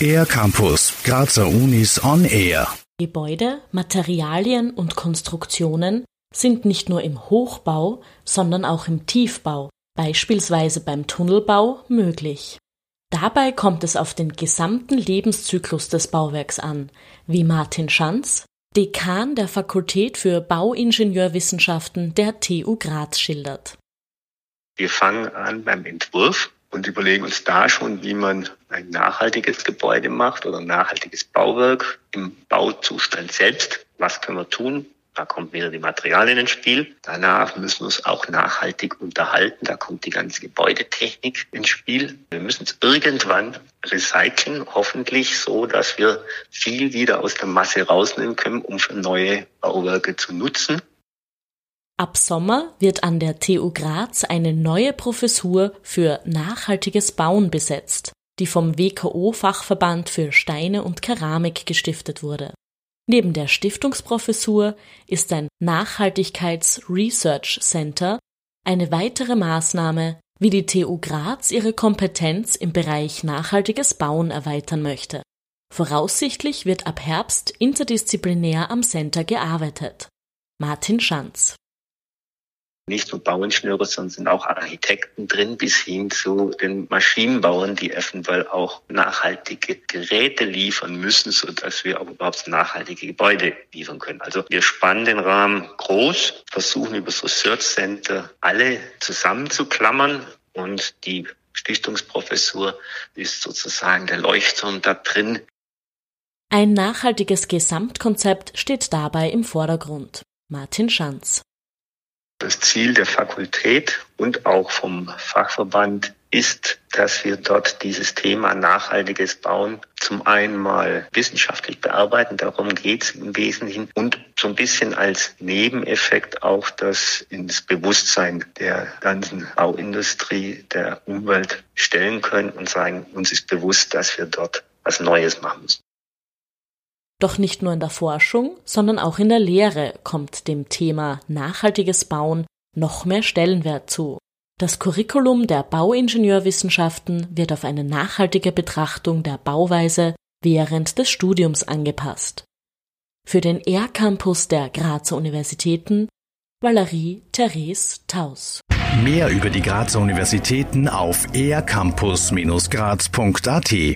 Air Campus, Grazer Unis on Air. Gebäude, Materialien und Konstruktionen sind nicht nur im Hochbau, sondern auch im Tiefbau, beispielsweise beim Tunnelbau, möglich. Dabei kommt es auf den gesamten Lebenszyklus des Bauwerks an, wie Martin Schanz, Dekan der Fakultät für Bauingenieurwissenschaften der TU Graz schildert. Wir fangen an beim Entwurf und überlegen uns da schon, wie man ein nachhaltiges Gebäude macht oder ein nachhaltiges Bauwerk im Bauzustand selbst. Was können wir tun? Da kommt wieder die Materialien ins Spiel. Danach müssen wir es auch nachhaltig unterhalten. Da kommt die ganze Gebäudetechnik ins Spiel. Wir müssen es irgendwann recyceln, hoffentlich so, dass wir viel wieder aus der Masse rausnehmen können, um für neue Bauwerke zu nutzen. Ab Sommer wird an der TU Graz eine neue Professur für nachhaltiges Bauen besetzt, die vom WKO Fachverband für Steine und Keramik gestiftet wurde. Neben der Stiftungsprofessur ist ein Nachhaltigkeits-Research Center eine weitere Maßnahme, wie die TU Graz ihre Kompetenz im Bereich nachhaltiges Bauen erweitern möchte. Voraussichtlich wird ab Herbst interdisziplinär am Center gearbeitet. Martin Schanz nicht nur Bauingenieure, sondern sind auch Architekten drin, bis hin zu den Maschinenbauern, die eventuell auch nachhaltige Geräte liefern müssen, so dass wir auch überhaupt nachhaltige Gebäude liefern können. Also wir spannen den Rahmen groß, versuchen über das Research Center alle zusammenzuklammern und die Stiftungsprofessur ist sozusagen der Leuchtturm da drin. Ein nachhaltiges Gesamtkonzept steht dabei im Vordergrund. Martin Schanz. Das Ziel der Fakultät und auch vom Fachverband ist, dass wir dort dieses Thema nachhaltiges Bauen zum einen mal wissenschaftlich bearbeiten, darum geht es im Wesentlichen, und so ein bisschen als Nebeneffekt auch das ins Bewusstsein der ganzen Bauindustrie, der Umwelt stellen können und sagen, uns ist bewusst, dass wir dort was Neues machen müssen. Doch nicht nur in der Forschung, sondern auch in der Lehre kommt dem Thema nachhaltiges Bauen noch mehr Stellenwert zu. Das Curriculum der Bauingenieurwissenschaften wird auf eine nachhaltige Betrachtung der Bauweise während des Studiums angepasst. Für den R-Campus der Grazer Universitäten Valerie Therese Taus. Mehr über die Grazer Universitäten auf ercampus-graz.at